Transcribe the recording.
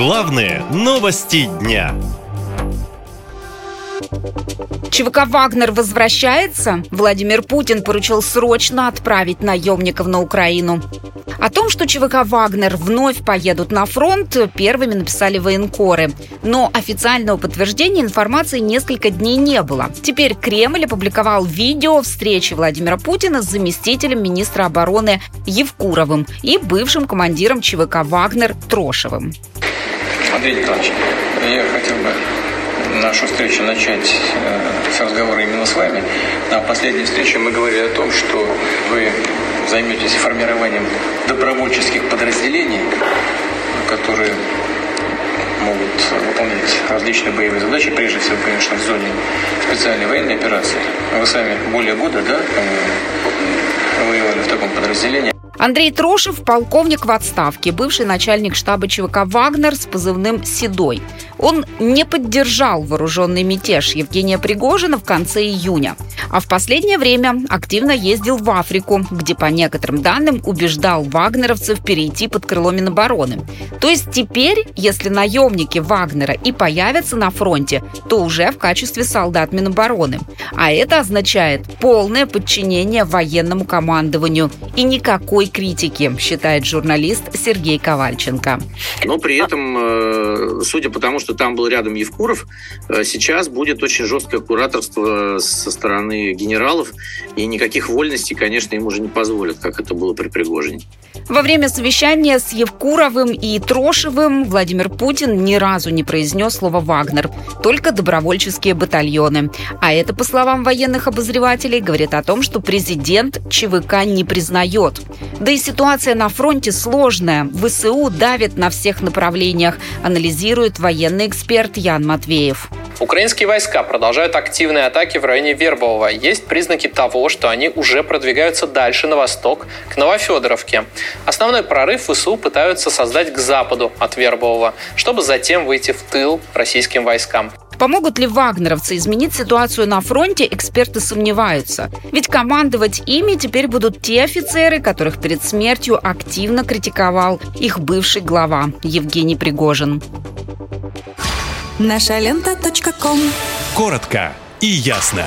Главные новости дня. ЧВК «Вагнер» возвращается? Владимир Путин поручил срочно отправить наемников на Украину. О том, что ЧВК «Вагнер» вновь поедут на фронт, первыми написали военкоры. Но официального подтверждения информации несколько дней не было. Теперь Кремль опубликовал видео встречи Владимира Путина с заместителем министра обороны Евкуровым и бывшим командиром ЧВК «Вагнер» Трошевым. Андрей Николаевич, я хотел бы нашу встречу начать э, с разговора именно с вами. На последней встрече мы говорили о том, что вы займетесь формированием добровольческих подразделений, которые могут выполнять различные боевые задачи, прежде всего, конечно, в зоне специальной военной операции. Вы сами более года, да, воевали в таком подразделении. Андрей Трошев – полковник в отставке, бывший начальник штаба ЧВК «Вагнер» с позывным «Седой». Он не поддержал вооруженный мятеж Евгения Пригожина в конце июня, а в последнее время активно ездил в Африку, где, по некоторым данным, убеждал вагнеровцев перейти под крыло Минобороны. То есть теперь, если наемники Вагнера и появятся на фронте, то уже в качестве солдат Минобороны. А это означает полное подчинение военному командованию и никакой критики, считает журналист Сергей Ковальченко. Но при этом, э, судя по тому, что там был рядом Евкуров, э, сейчас будет очень жесткое кураторство со стороны генералов, и никаких вольностей, конечно, им уже не позволят, как это было при Пригожине. Во время совещания с Евкуровым и Трошевым Владимир Путин ни разу не произнес слово «Вагнер», только добровольческие батальоны. А это, по словам военных обозревателей, говорит о том, что президент ЧВК не признает. Да и ситуация на фронте сложная. ВСУ давит на всех направлениях, анализирует военный эксперт Ян Матвеев. Украинские войска продолжают активные атаки в районе Вербового. Есть признаки того, что они уже продвигаются дальше на восток, к Новофедоровке. Основной прорыв ВСУ пытаются создать к западу от Вербового, чтобы затем выйти в тыл российским войскам. Помогут ли вагнеровцы изменить ситуацию на фронте, эксперты сомневаются. Ведь командовать ими теперь будут те офицеры, которых перед смертью активно критиковал их бывший глава Евгений Пригожин. Наша лента. Коротко и ясно.